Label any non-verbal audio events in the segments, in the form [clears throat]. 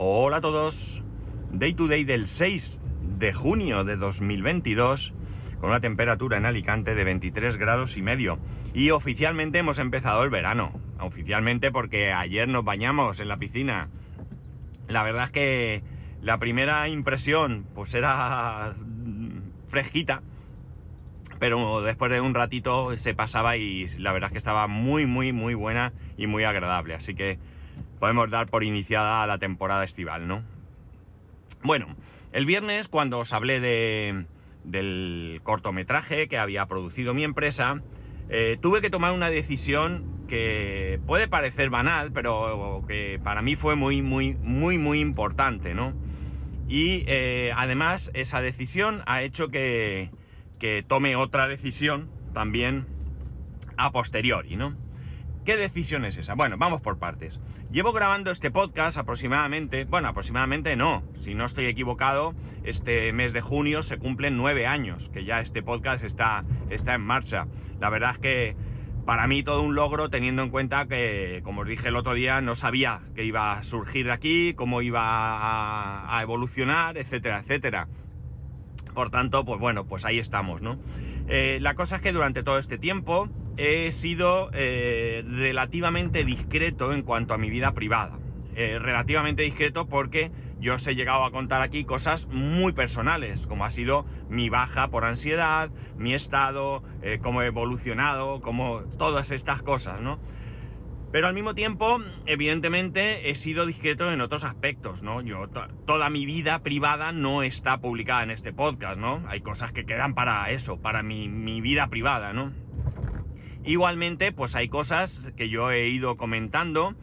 Hola a todos. Day to day del 6 de junio de 2022 con una temperatura en Alicante de 23 grados y medio. Y oficialmente hemos empezado el verano. Oficialmente porque ayer nos bañamos en la piscina. La verdad es que la primera impresión pues era fresquita. Pero después de un ratito se pasaba y la verdad es que estaba muy, muy, muy buena y muy agradable. Así que podemos dar por iniciada la temporada estival, ¿no? Bueno, el viernes cuando os hablé de, del cortometraje que había producido mi empresa, eh, tuve que tomar una decisión que puede parecer banal, pero que para mí fue muy, muy, muy, muy importante, ¿no? Y eh, además esa decisión ha hecho que, que tome otra decisión también a posteriori, ¿no? ¿Qué decisión es esa? Bueno, vamos por partes. Llevo grabando este podcast aproximadamente, bueno, aproximadamente no, si no estoy equivocado, este mes de junio se cumplen nueve años que ya este podcast está, está en marcha. La verdad es que para mí todo un logro teniendo en cuenta que, como os dije el otro día, no sabía que iba a surgir de aquí, cómo iba a, evolucionar, etcétera, etcétera. Por tanto, pues bueno, pues ahí estamos, ¿no? Eh, la cosa es que durante todo este tiempo he sido eh, relativamente discreto en cuanto a mi vida privada. Eh, relativamente discreto porque yo os he llegado a contar aquí cosas muy personales, como ha sido mi baja por ansiedad, mi estado, cómo he evolucionado, como todas estas cosas, ¿no? Pero al mismo tiempo, evidentemente, he sido discreto en otros aspectos, ¿no? Yo, toda mi vida privada no está publicada en este podcast, ¿no? Hay cosas que quedan para eso, para mi, vida privada, ¿no? Igualmente, pues hay cosas que yo he ido comentando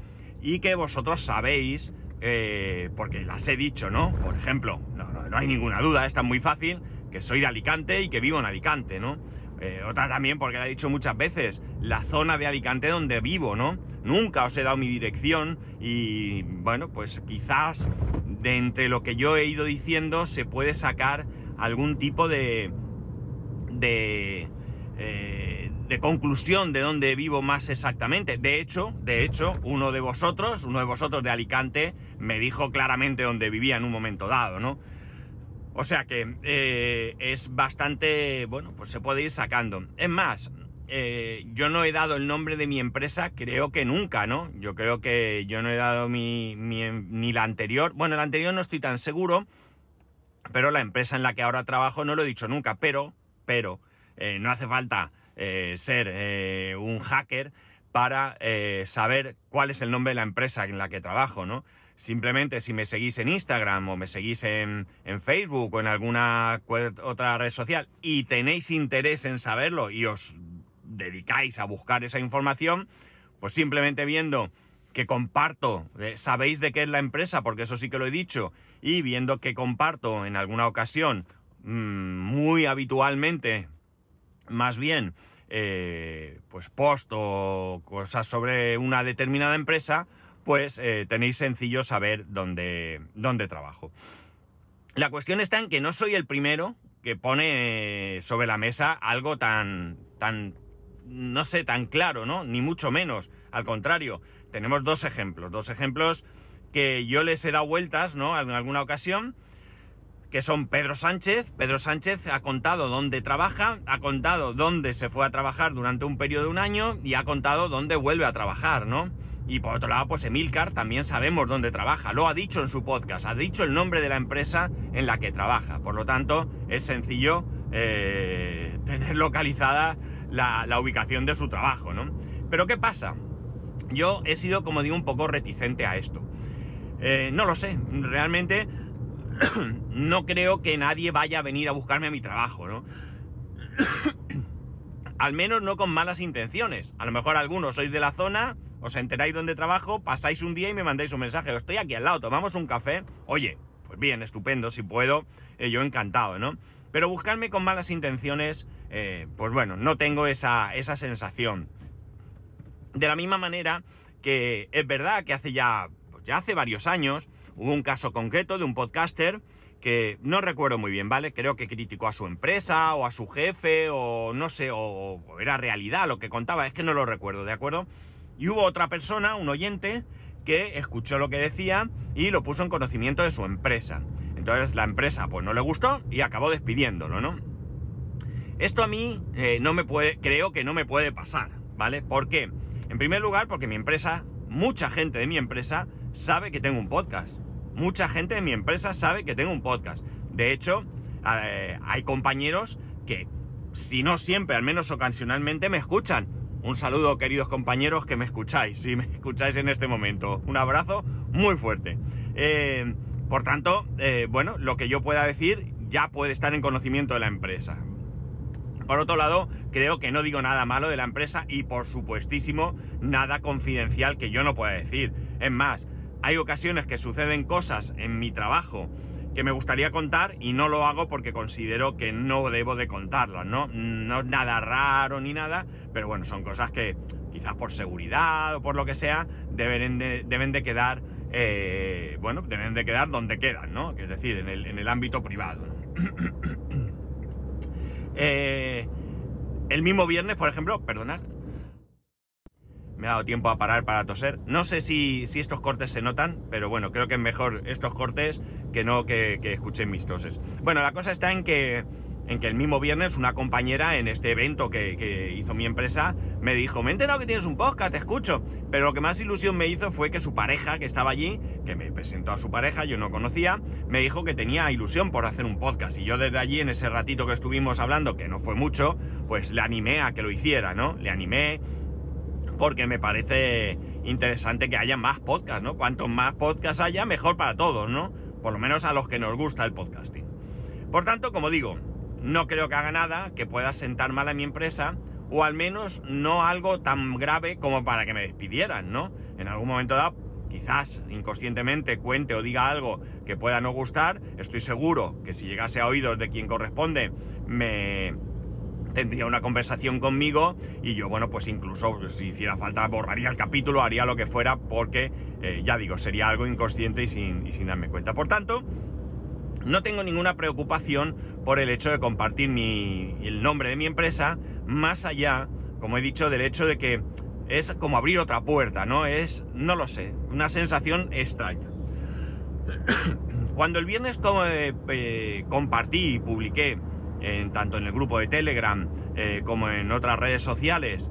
y que vosotros sabéis, eh, porque las he dicho, ¿no? Por ejemplo, no, no hay ninguna duda, está muy fácil, que soy de Alicante y que vivo en Alicante, ¿no? Eh, otra también, porque la he dicho muchas veces, la zona de Alicante donde vivo, ¿no? Nunca os he dado mi dirección y, bueno, pues quizás de entre lo que yo he ido diciendo se puede sacar algún tipo de... de... Eh, de conclusión de dónde vivo más exactamente. De hecho, de hecho, uno de vosotros, uno de vosotros de Alicante, me dijo claramente dónde vivía en un momento dado, ¿no? O sea que eh, es bastante, bueno, pues se puede ir sacando. Es más, eh, yo no he dado el nombre de mi empresa, creo que nunca, ¿no? Yo creo que yo no he dado mi, ni la anterior. Bueno, la anterior no estoy tan seguro, pero la empresa en la que ahora trabajo no lo he dicho nunca. Pero, pero, eh, no hace falta ser un hacker para saber cuál es el nombre de la empresa en la que trabajo, ¿no? Simplemente si me seguís en Instagram o me seguís en, Facebook o en alguna otra red social y tenéis interés en saberlo y os dedicáis a buscar esa información, pues simplemente viendo que comparto, eh, sabéis de qué es la empresa, porque eso sí que lo he dicho, y viendo que comparto en alguna ocasión, mm, muy habitualmente, más bien, eh, pues post o cosas sobre una determinada empresa, pues eh, tenéis sencillo saber dónde, dónde trabajo. La cuestión está en que no soy el primero que pone sobre la mesa algo tan, tan, no sé, tan claro, ¿no? Ni mucho menos. Al contrario, tenemos dos ejemplos, dos ejemplos que yo les he dado vueltas, ¿no? En alguna ocasión, que son Pedro Sánchez. Pedro Sánchez ha contado dónde trabaja, ha contado dónde se fue a trabajar durante un periodo de un año y ha contado dónde vuelve a trabajar, ¿no? Y por otro lado, pues Emilcar también sabemos dónde trabaja, lo ha dicho en su podcast, ha dicho el nombre de la empresa en la que trabaja. Por lo tanto, es sencillo eh, [laughs] tener localizada la, ubicación de su trabajo, ¿no? Pero ¿qué pasa? Yo he sido, como digo, un poco reticente a esto. Eh, no lo sé, realmente [coughs] no creo que nadie vaya a venir a buscarme a mi trabajo, ¿no? [coughs] Al menos no con malas intenciones. A lo mejor algunos sois de la zona os enteráis dónde trabajo, pasáis un día y me mandáis un mensaje, estoy aquí al lado, tomamos un café, oye, pues bien, estupendo, si puedo, eh, yo encantado, ¿no? Pero buscarme con malas intenciones, eh, pues bueno, no tengo esa, esa sensación. De la misma manera que es verdad que hace ya, pues ya hace varios años, hubo un caso concreto de un podcaster que no recuerdo muy bien, ¿vale? Creo que criticó a su empresa o a su jefe o no sé, o, o era realidad lo que contaba, es que no lo recuerdo, ¿de acuerdo? Y hubo otra persona, un oyente, que escuchó lo que decía y lo puso en conocimiento de su empresa. Entonces la empresa pues no le gustó y acabó despidiéndolo, ¿no? Esto a mí eh, no me puede, creo que no me puede pasar, ¿vale? ¿Por qué? En primer lugar, porque mi empresa, mucha gente de mi empresa sabe que tengo un podcast. Mucha gente de mi empresa sabe que tengo un podcast. De hecho, eh, hay compañeros que, si no siempre, al menos ocasionalmente, me escuchan. Un saludo, queridos compañeros, que me escucháis, si me escucháis en este momento. Un abrazo muy fuerte. Eh, por tanto, bueno, lo que yo pueda decir ya puede estar en conocimiento de la empresa. Por otro lado, creo que no digo nada malo de la empresa y por supuestísimo nada confidencial que yo no pueda decir. Es más, hay ocasiones que suceden cosas en mi trabajo que me gustaría contar y no lo hago porque considero que no debo de contarlas, ¿no? No es nada raro ni nada, pero bueno, son cosas que quizás por seguridad o por lo que sea deben de, deben de quedar, eh, bueno, deben de quedar donde quedan, ¿no? Es decir, en el, ámbito privado. [coughs] Eh, el mismo viernes, por ejemplo, perdonad. Me ha dado tiempo a parar para toser. No sé si, si estos cortes se notan, pero bueno, creo que es mejor estos cortes que no que, que escuchen mis toses. Bueno, la cosa está en que en que el mismo viernes una compañera en este evento que, hizo mi empresa me dijo, me he enterado que tienes un podcast, te escucho. Pero lo que más ilusión me hizo fue que su pareja, que estaba allí, que me presentó a su pareja, yo no conocía, me dijo que tenía ilusión por hacer un podcast. Y yo desde allí, en ese ratito que estuvimos hablando, que no fue mucho, pues le animé a que lo hiciera, ¿no? Le animé porque me parece interesante que haya más podcasts, ¿no? Cuanto más podcasts haya, mejor para todos, ¿no? Por lo menos a los que nos gusta el podcasting. Por tanto, como digo, no creo que haga nada que pueda sentar mal a mi empresa o al menos no algo tan grave como para que me despidieran, ¿no? En algún momento dado, quizás inconscientemente cuente o diga algo que pueda no gustar, estoy seguro que si llegase a oídos de quien corresponde, me tendría una conversación conmigo y yo, bueno, pues incluso si hiciera falta borraría el capítulo, haría lo que fuera porque, eh, ya digo, sería algo inconsciente y sin, darme cuenta. Por tanto, no tengo ninguna preocupación por el hecho de compartir el nombre de mi empresa, más allá, como he dicho, del hecho de que es como abrir otra puerta, ¿no? Es, no lo sé, una sensación extraña. [coughs] Cuando el viernes como, eh, eh, compartí y publiqué, en, tanto en el grupo de Telegram eh, como en otras redes sociales,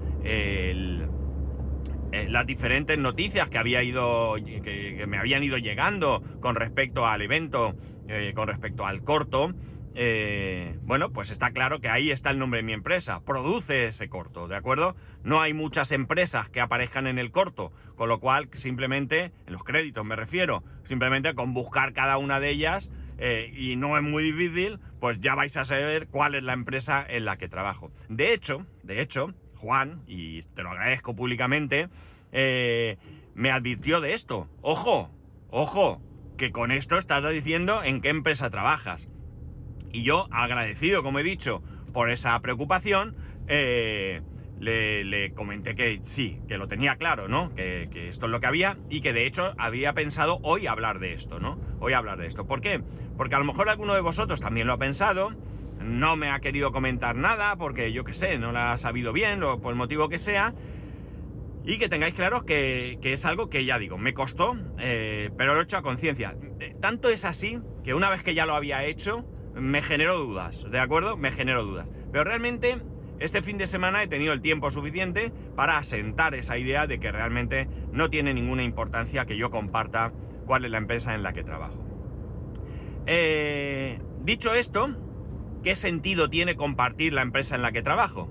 las diferentes noticias que había ido que, me habían ido llegando con respecto al evento eh, con respecto al corto, eh, bueno, pues está claro que ahí está el nombre de mi empresa, produce ese corto, ¿de acuerdo? No hay muchas empresas que aparezcan en el corto, con lo cual simplemente, en los créditos me refiero, simplemente con buscar cada una de ellas, eh, y no es muy difícil, pues ya vais a saber cuál es la empresa en la que trabajo. De hecho, de hecho, Juan, y te lo agradezco públicamente, me advirtió de esto. Ojo, ojo, que con esto estás diciendo en qué empresa trabajas. Y yo, agradecido, como he dicho, por esa preocupación, eh, le, comenté que sí, que lo tenía claro, ¿no? Que, esto es lo que había y que de hecho había pensado hoy hablar de esto, ¿no? Hoy hablar de esto. ¿Por qué? Porque a lo mejor alguno de vosotros también lo ha pensado, no me ha querido comentar nada porque yo qué sé, no lo ha sabido bien o por el motivo que sea, y que tengáis claro que, es algo que ya digo, me costó, eh, pero lo he hecho a conciencia. Eh, tanto es así que una vez que ya lo había hecho, me generó dudas, ¿de acuerdo? Me generó dudas. Pero realmente este fin de semana he tenido el tiempo suficiente para asentar esa idea de que realmente no tiene ninguna importancia que yo comparta cuál es la empresa en la que trabajo. Eh, dicho esto, ¿qué sentido tiene compartir la empresa en la que trabajo?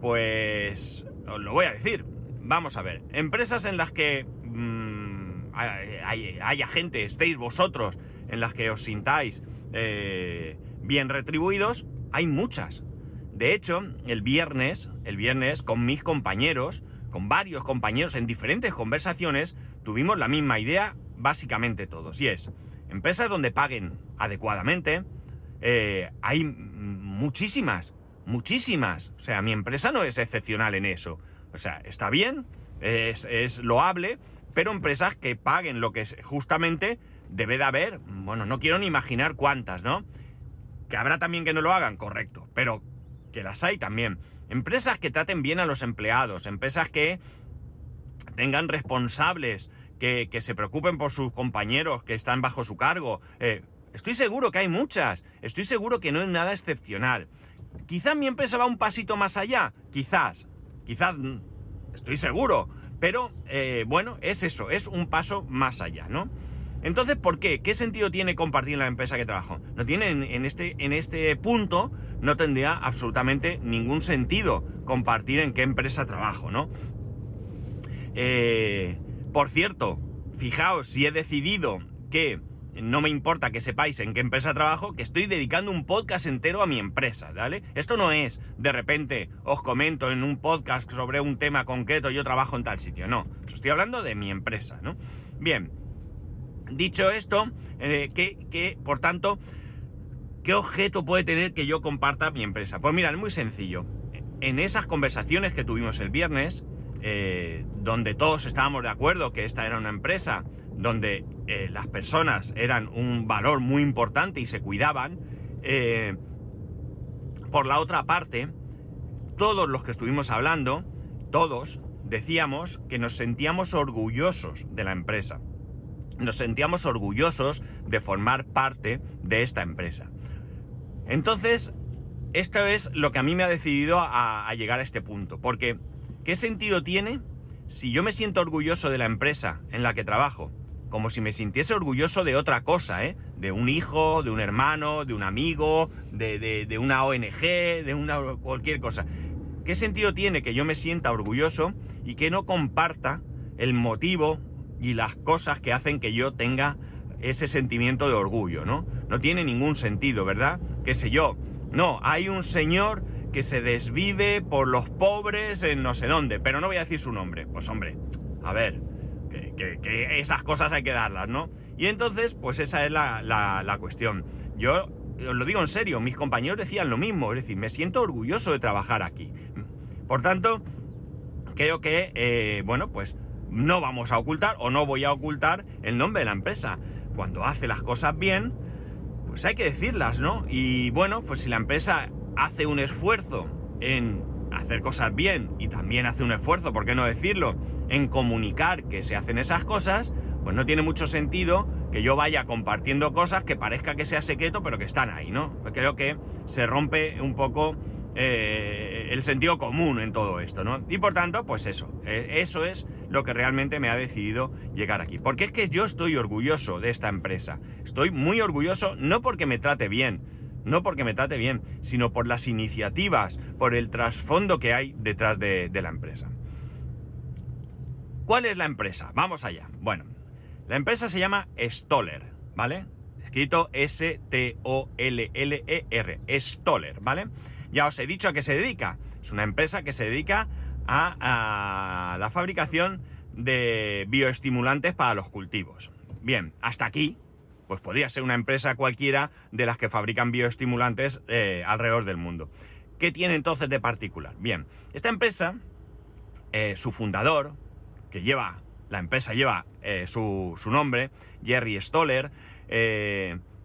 Pues os lo voy a decir. Vamos a ver, empresas en las que mm, haya gente, estéis vosotros, en las que os sintáis eh, bien retribuidos, hay muchas. De hecho, el viernes, el viernes, con mis compañeros, con varios compañeros en diferentes conversaciones, tuvimos la misma idea, básicamente todos. Y es, empresas donde paguen adecuadamente, eh, hay muchísimas, muchísimas. O sea, mi empresa no es excepcional en eso. O sea, está bien, es, loable, pero empresas que paguen lo que es justamente debe de haber, bueno, no quiero ni imaginar cuántas, ¿no? Que habrá también que no lo hagan, correcto, pero que las hay también. Empresas que traten bien a los empleados, empresas que tengan responsables que, se preocupen por sus compañeros que están bajo su cargo. Eh, estoy seguro que hay muchas, estoy seguro que no es nada excepcional. Quizás mi empresa va un pasito más allá, quizás, quizás, estoy seguro, pero eh, bueno, es eso, es un paso más allá, ¿no? Entonces, ¿por qué? ¿Qué sentido tiene compartir la empresa que trabajo? No tiene en, este, en este punto, no tendría absolutamente ningún sentido compartir en qué empresa trabajo, ¿no? Eh, por cierto, fijaos, si he decidido que no me importa que sepáis en qué empresa trabajo, que estoy dedicando un podcast entero a mi empresa, ¿vale? Esto no es, de repente, os comento en un podcast sobre un tema concreto, yo trabajo en tal sitio, no. Estoy hablando de mi empresa, ¿no? Bien, Dicho esto, eh, que, por tanto, ¿qué objeto puede tener que yo comparta mi empresa? Pues mira, es muy sencillo. En esas conversaciones que tuvimos el viernes, eh, donde todos estábamos de acuerdo que esta era una empresa, donde eh, las personas eran un valor muy importante y se cuidaban, por la otra parte, todos los que estuvimos hablando, todos decíamos que nos sentíamos orgullosos de la empresa nos sentíamos orgullosos de formar parte de esta empresa. Entonces, esto es lo que a mí me ha decidido a, llegar a este punto. Porque, ¿qué sentido tiene si yo me siento orgulloso de la empresa en la que trabajo? Como si me sintiese orgulloso de otra cosa, ¿eh? De un hijo, de un hermano, de un amigo, de, de una ONG, de una cualquier cosa. ¿Qué sentido tiene que yo me sienta orgulloso y que no comparta el motivo y las cosas que hacen que yo tenga ese sentimiento de orgullo, ¿no? No tiene ningún sentido, ¿verdad? ¿Qué sé yo? No, hay un señor que se desvive por los pobres en no sé dónde, pero no voy a decir su nombre. Pues hombre, a ver, que, esas cosas hay que darlas, ¿no? Y entonces, pues esa es la, la, cuestión. Yo os lo digo en serio, mis compañeros decían lo mismo, es decir, me siento orgulloso de trabajar aquí. Por tanto, creo que, eh, bueno, pues no vamos a ocultar o no voy a ocultar el nombre de la empresa. Cuando hace las cosas bien, pues hay que decirlas, ¿no? Y bueno, pues si la empresa hace un esfuerzo en hacer cosas bien y también hace un esfuerzo, ¿por qué no decirlo?, en comunicar que se hacen esas cosas, pues no tiene mucho sentido que yo vaya compartiendo cosas que parezca que sea secreto, pero que están ahí, ¿no? Creo que se rompe un poco eh, el sentido común en todo esto, ¿no? Y por tanto, pues eso, eh, eso es lo que realmente me ha decidido llegar aquí. Porque es que yo estoy orgulloso de esta empresa. Estoy muy orgulloso no porque me trate bien, no porque me trate bien, sino por las iniciativas, por el trasfondo que hay detrás de, la empresa. ¿Cuál es la empresa? Vamos allá. Bueno, la empresa se llama Stoller, ¿vale? Escrito S-T-O-L-L-E-R, Stoller, ¿vale? Ya os he dicho a qué se dedica. Es una empresa que se dedica a, la fabricación de bioestimulantes para los cultivos. Bien, hasta aquí, pues podría ser una empresa cualquiera de las que fabrican bioestimulantes eh, alrededor del mundo. ¿Qué tiene entonces de particular? Bien, esta empresa, eh, su fundador, que lleva, la empresa lleva eh, su, su, nombre, Jerry Stoller,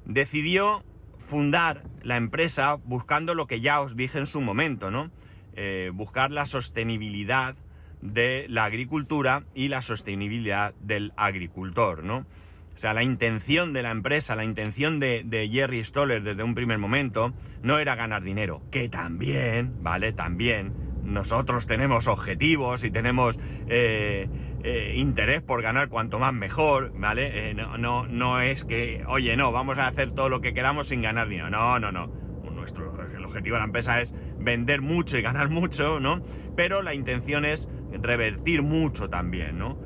decidió fundar la empresa buscando lo que ya os dije en su momento, ¿no? Eh, buscar la sostenibilidad de la agricultura y la sostenibilidad del agricultor, ¿no? O sea, la intención de la empresa, la intención de, Jerry Stoller desde un primer momento no era ganar dinero, que también, ¿vale? También nosotros tenemos objetivos y tenemos eh, eh, interés por ganar cuanto más mejor, ¿vale? No, no, no es que, oye, no, vamos a hacer todo lo que queramos sin ganar dinero. No, no, no. Nuestro, el objetivo de la empresa es vender mucho y ganar mucho, ¿no? Pero la intención es revertir mucho también, ¿no?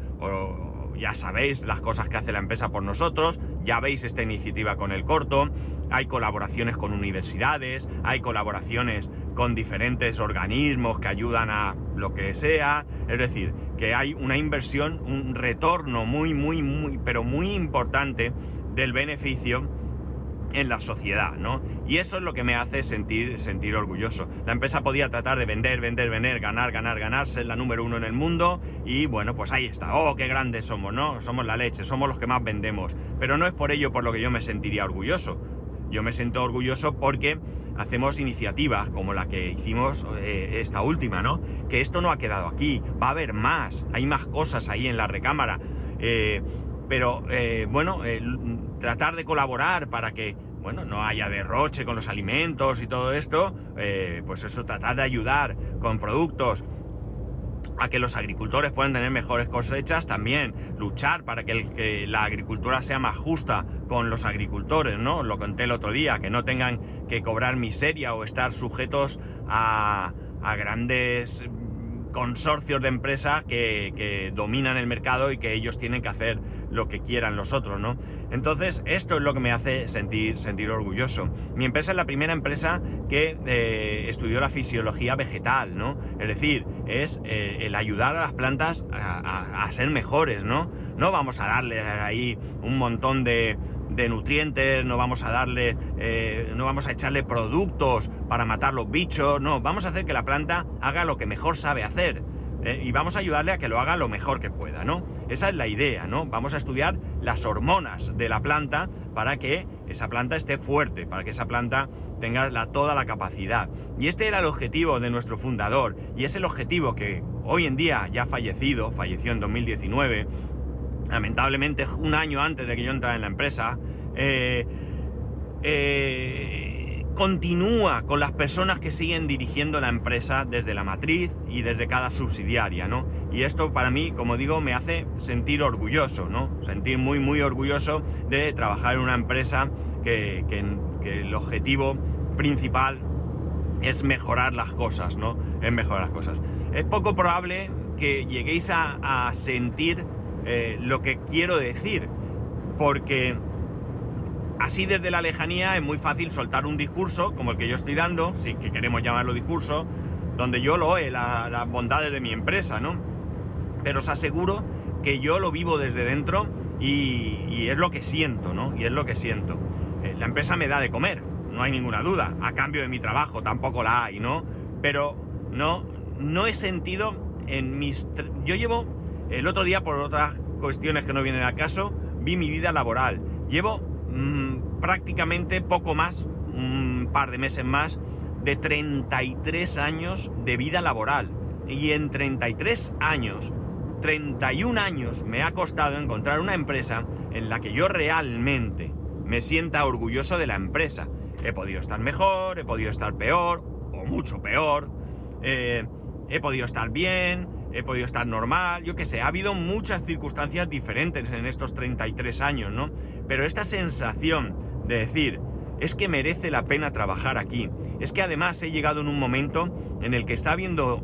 ya sabéis las cosas que hace la empresa por nosotros, ya veis esta iniciativa con el corto, hay colaboraciones con universidades, hay colaboraciones con diferentes organismos que ayudan a lo que sea, es decir, que hay una inversión, un retorno muy, muy, muy, pero muy importante del beneficio en la sociedad, ¿no? Y eso es lo que me hace sentir, sentir orgulloso. La empresa podía tratar de vender, vender, vender, ganar, ganar, ganar, ser la número uno en el mundo y bueno, pues ahí está. Oh, qué grandes somos, ¿no? Somos la leche, somos los que más vendemos. Pero no es por ello por lo que yo me sentiría orgulloso. Yo me siento orgulloso porque hacemos iniciativas como la que hicimos eh, esta última, ¿no? Que esto no ha quedado aquí, va a haber más, hay más cosas ahí en la recámara. Eh, pero eh, bueno, tratar de colaborar para que bueno, no haya derroche con los alimentos y todo esto, pues eso, tratar de ayudar con productos a que los agricultores puedan tener mejores cosechas, también luchar para que, la agricultura sea más justa con los agricultores, ¿no? Lo conté el otro día, que no tengan que cobrar miseria o estar sujetos a, a grandes consorcios de empresas que, que, dominan el mercado y que ellos tienen que hacer lo que quieran los otros, ¿no? Entonces, esto es lo que me hace sentir, sentir orgulloso. Mi empresa es la primera empresa que eh, estudió la fisiología vegetal, ¿no? Es decir, es eh, el ayudar a las plantas a, ser mejores, ¿no? No vamos a darle ahí un montón de, de nutrientes, no vamos a darle, eh, no vamos a echarle productos para matar los bichos, no, vamos a hacer que la planta haga lo que mejor sabe hacer. Eh, y vamos a ayudarle a que lo haga lo mejor que pueda, ¿no? Esa es la idea, ¿no? Vamos a estudiar las hormonas de la planta para que esa planta esté fuerte, para que esa planta tenga toda la capacidad. Y este era el objetivo de nuestro fundador, y es el objetivo que hoy en día ya fallecido, falleció en 2019, lamentablemente un año antes de que yo entrara en la empresa, eh, eh, continúa con las personas que siguen dirigiendo la empresa desde la matriz y desde cada subsidiaria, ¿no? Y esto para mí, como digo, me hace sentir orgulloso, ¿no? Sentir muy, muy orgulloso de trabajar en una empresa que, el objetivo principal es mejorar las cosas, ¿no? Es mejorar las cosas. Es poco probable que lleguéis a sentir eh, lo que quiero decir, porque así desde la lejanía es muy fácil soltar un discurso como el que yo estoy dando, si que queremos llamarlo discurso, donde yo lo he, las bondades de mi empresa, ¿no? Pero os aseguro que yo lo vivo desde dentro y, es lo que siento, ¿no? Y es lo que siento. Eh, la empresa me da de comer, no hay ninguna duda, a cambio de mi trabajo tampoco la hay, ¿no? Pero no, no he sentido en mis... Yo llevo el otro día, por otras cuestiones que no vienen al caso, vi mi vida laboral. Llevo mm, prácticamente poco más, un par de meses más, de 33 años de vida laboral. Y en 33 años, 31 años me ha costado encontrar una empresa en la que yo realmente me sienta orgulloso de la empresa. He podido estar mejor, he podido estar peor, o mucho peor. Eh, he podido estar bien, he podido estar normal, yo qué sé, ha habido muchas circunstancias diferentes en estos 33 años, ¿no? Pero esta sensación de decir, es que merece la pena trabajar aquí, es que además he llegado en un momento en el que está habiendo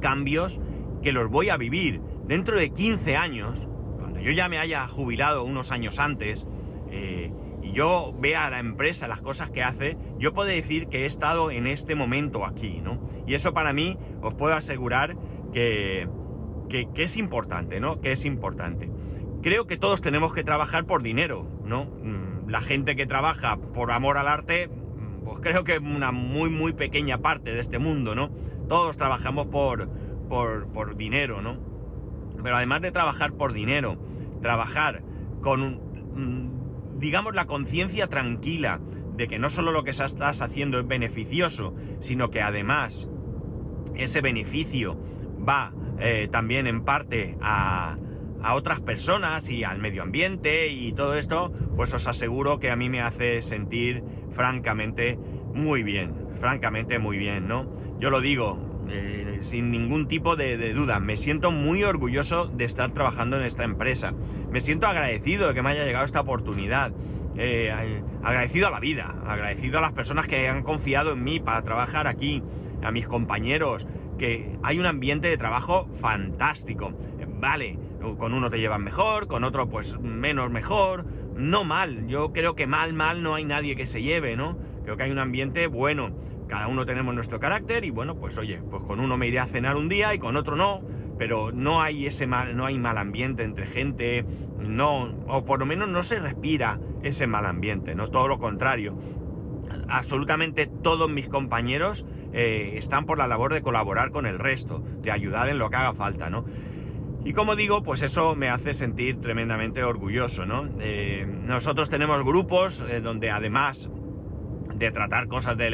cambios que los voy a vivir dentro de 15 años, cuando yo ya me haya jubilado unos años antes, eh, y yo vea a la empresa las cosas que hace, yo puedo decir que he estado en este momento aquí, ¿no? Y eso para mí os puedo asegurar que, es importante, ¿no? Que es importante. Creo que todos tenemos que trabajar por dinero, ¿no? Mm, la gente que trabaja por amor al arte, mm, pues creo que es una muy, muy pequeña parte de este mundo, ¿no? Todos trabajamos por, por, por dinero, ¿no? Pero además de trabajar por dinero, trabajar con, mm, digamos, la conciencia tranquila de que no solo lo que estás haciendo es beneficioso, sino que además ese beneficio va eh, también en parte a, a otras personas y al medio ambiente y todo esto, pues os aseguro que a mí me hace sentir francamente muy bien, francamente muy bien, ¿no? Yo lo digo eh, sin ningún tipo de, duda, me siento muy orgulloso de estar trabajando en esta empresa, me siento agradecido de que me haya llegado esta oportunidad, eh, agradecido a la vida, agradecido a las personas que han confiado en mí para trabajar aquí, a mis compañeros, que hay un ambiente de trabajo fantástico. Vale, con uno te llevan mejor, con otro pues menos mejor, no mal. Yo creo que mal, mal no hay nadie que se lleve, ¿no? Creo que hay un ambiente bueno. Cada uno tenemos nuestro carácter y bueno, pues oye, pues con uno me iré a cenar un día y con otro no, pero no hay ese mal, no hay mal ambiente entre gente, no, o por lo menos no se respira ese mal ambiente, ¿no? Todo lo contrario. Absolutamente todos mis compañeros eh, están por la labor de colaborar con el resto, de ayudar en lo que haga falta, ¿no? Y como digo, pues eso me hace sentir tremendamente orgulloso, ¿no? Eh, nosotros tenemos grupos eh, donde además de tratar cosas de,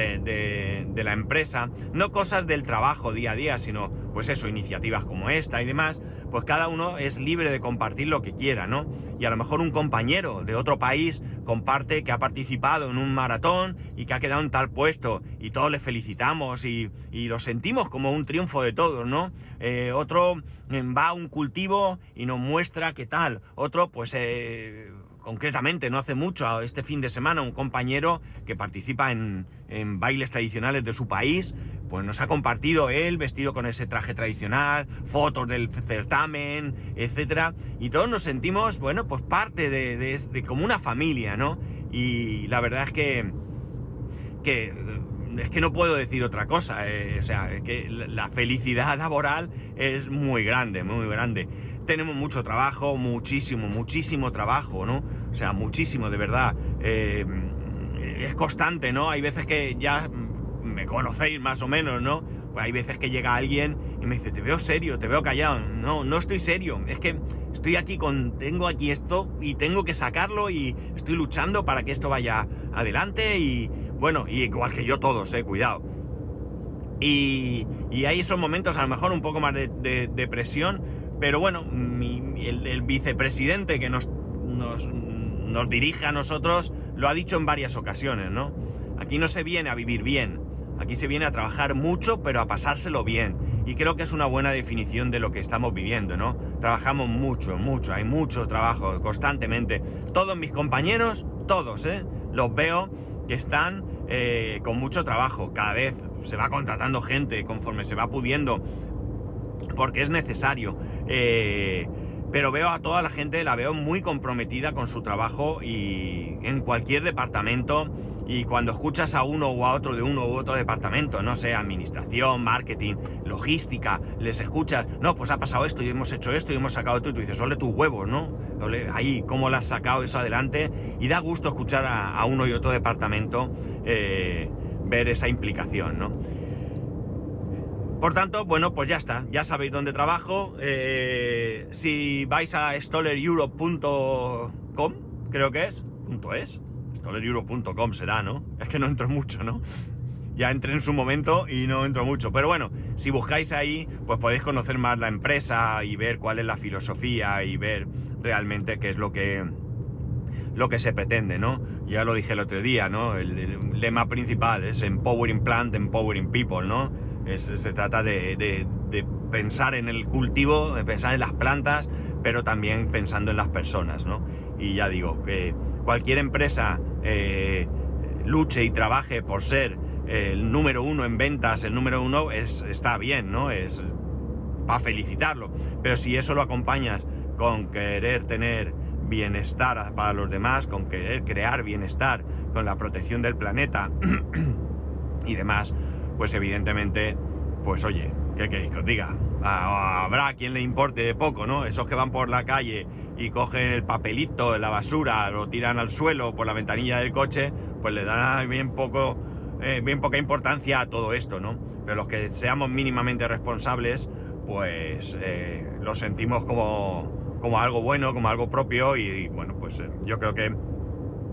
de, la empresa, no cosas del trabajo día a día, sino pues eso, iniciativas como esta y demás, pues cada uno es libre de compartir lo que quiera, ¿no? Y a lo mejor un compañero de otro país comparte que ha participado en un maratón y que ha quedado en tal puesto y todos le felicitamos y, lo sentimos como un triunfo de todos, ¿no? Eh, otro mm, va a un cultivo y nos muestra qué tal. Otro, pues... Eh, concretamente no hace mucho, este fin de semana, un compañero que participa en, bailes tradicionales de su país, pues nos ha compartido él vestido con ese traje tradicional, fotos del certamen, etcétera, y todos nos sentimos, bueno, pues parte de, como una familia, ¿no? Y la verdad es que, que es que no puedo decir otra cosa, eh, o sea, es que la felicidad [laughs] laboral es muy grande, muy grande tenemos mucho trabajo, muchísimo, muchísimo trabajo, ¿no? O sea, muchísimo, de verdad. Eh, es constante, ¿no? Hay veces que ya conocéis más o menos, ¿no? Pues hay veces que llega alguien y me dice, te veo serio, te veo callado. No, no estoy serio. Es que estoy aquí con, tengo aquí esto y tengo que sacarlo y estoy luchando para que esto vaya adelante y, bueno, y igual que yo todos, eh, cuidado. Y, y hay esos momentos a lo mejor un poco más de, de, de presión, pero bueno, el, vicepresidente que nos, nos, dirige a nosotros lo ha dicho en varias ocasiones, ¿no? Aquí no se viene a vivir bien, aquí se viene a trabajar mucho, pero a pasárselo bien. Y creo que es una buena definición de lo que estamos viviendo, ¿no? Trabajamos mucho, mucho, hay mucho trabajo constantemente. Todos mis compañeros, todos, ¿eh? Los veo que están eh, con mucho trabajo. Cada vez se va contratando gente conforme se va pudiendo porque es necesario. Eh, pero veo a toda la gente, la veo muy comprometida con su trabajo y en cualquier departamento. Y cuando escuchas a uno o a otro de uno u otro departamento, no sé, administración, marketing, logística, les escuchas, no, pues ha pasado esto y hemos hecho esto y hemos sacado esto y tú dices, ole tus huevos, ¿no? ahí, cómo le has sacado eso adelante. Y da gusto escuchar a, uno y otro departamento eh, ver esa implicación, ¿no? Por tanto, bueno, pues ya está, ya sabéis dónde trabajo. Eh, si vais a stollereurope.com, creo que es, punto es, stollereurope.com será, ¿no? [laughs] Es que no entro mucho, ¿no? Ya entré en su momento y no entro mucho. Pero bueno, si buscáis ahí, pues podéis conocer más la empresa y ver cuál es la filosofía y ver realmente qué es lo que lo que se pretende, ¿no? Ya lo dije el otro día, ¿no? El, el lema principal es Empowering Plant, Empowering People, ¿no? Se trata de, pensar en el cultivo, de pensar en las plantas, pero también pensando en las personas, ¿no? Y ya digo, que cualquier empresa eh, luche y trabaje por ser el número uno en ventas, el número uno, es, está bien, ¿no? Es para felicitarlo. Pero si eso lo acompañas con querer tener bienestar para los demás, con querer crear bienestar, con la protección del planeta [clears throat] y demás, pues evidentemente, pues oye, ¿qué queréis que os diga? Habrá quien le importe de poco, ¿no? Esos que van por la calle y cogen el papelito de la basura, lo tiran al suelo por la ventanilla del coche, pues le dan bien poco, eh, bien poca importancia a todo esto, ¿no? Pero los que seamos mínimamente responsables, pues eh, lo sentimos como, como algo bueno, como algo propio y, bueno, pues eh, yo creo que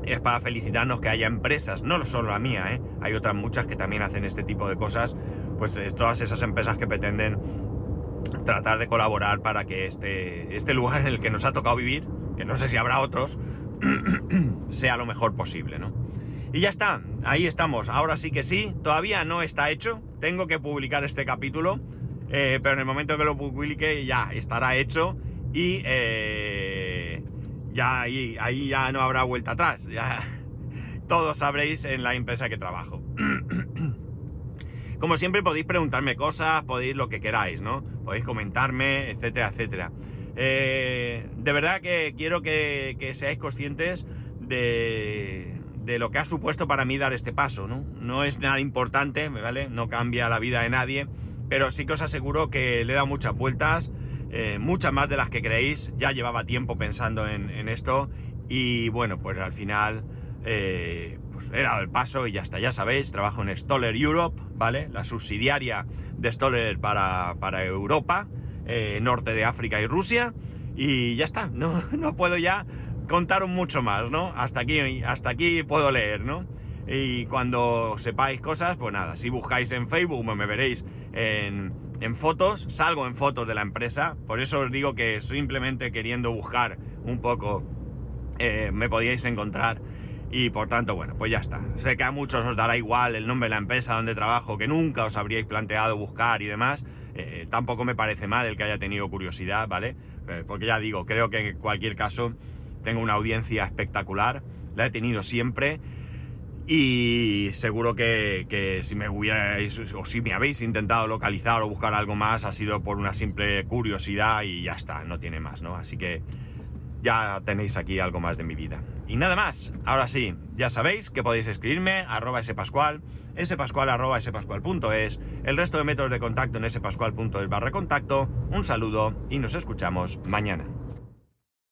es para felicitarnos que haya empresas, no solo la mía, ¿eh? hay otras muchas que también hacen este tipo de cosas, pues todas esas empresas que pretenden tratar de colaborar para que este, este lugar en el que nos ha tocado vivir, que no sé si habrá otros, [clears throat] sea lo mejor posible, ¿no? Y ya está, ahí estamos, ahora sí que sí, todavía no está hecho, tengo que publicar este capítulo, eh, pero en el momento que lo publique ya estará hecho y... Eh, ya ahí, ahí ya no habrá vuelta atrás. Ya todos sabréis en la empresa que trabajo. Como siempre podéis preguntarme cosas, podéis lo que queráis, ¿no? Podéis comentarme, etcétera, etcétera. Eh, de verdad que quiero que, seáis conscientes de, de, lo que ha supuesto para mí dar este paso, ¿no? No es nada importante, ¿vale? No cambia la vida de nadie, pero sí que os aseguro que le he dado muchas vueltas eh, muchas más de las que creéis. Ya llevaba tiempo pensando en, esto y bueno, pues al final eh, pues he el paso y ya está. Ya sabéis, trabajo en Stoller Europe, ¿vale? La subsidiaria de Stoller para, Europa, eh, norte de África y Rusia. Y ya está, no, [laughs] no puedo ya contaros mucho más, ¿no? Hasta aquí, hasta aquí puedo leer, ¿no? Y cuando sepáis cosas, pues nada, si buscáis en Facebook me veréis en en fotos, salgo en fotos de la empresa, por eso os digo que simplemente queriendo buscar un poco eh, me podíais encontrar y por tanto, bueno, pues ya está. Sé que a muchos os dará igual el nombre de la empresa donde trabajo, que nunca os habríais planteado buscar y demás. Eh, tampoco me parece mal el que haya tenido curiosidad, ¿vale? Eh, porque ya digo, creo que en cualquier caso tengo una audiencia espectacular, la he tenido siempre y seguro que, si me hubierais o si me habéis intentado localizar o buscar algo más ha sido por una simple curiosidad y ya está, no tiene más, ¿no? Así que ya tenéis aquí algo más de mi vida. Y nada más, ahora sí, ya sabéis que podéis escribirme arroba spascual, spascual arroba spascual.es, el resto de métodos de contacto en spascual.es barra contacto, un saludo y nos escuchamos mañana.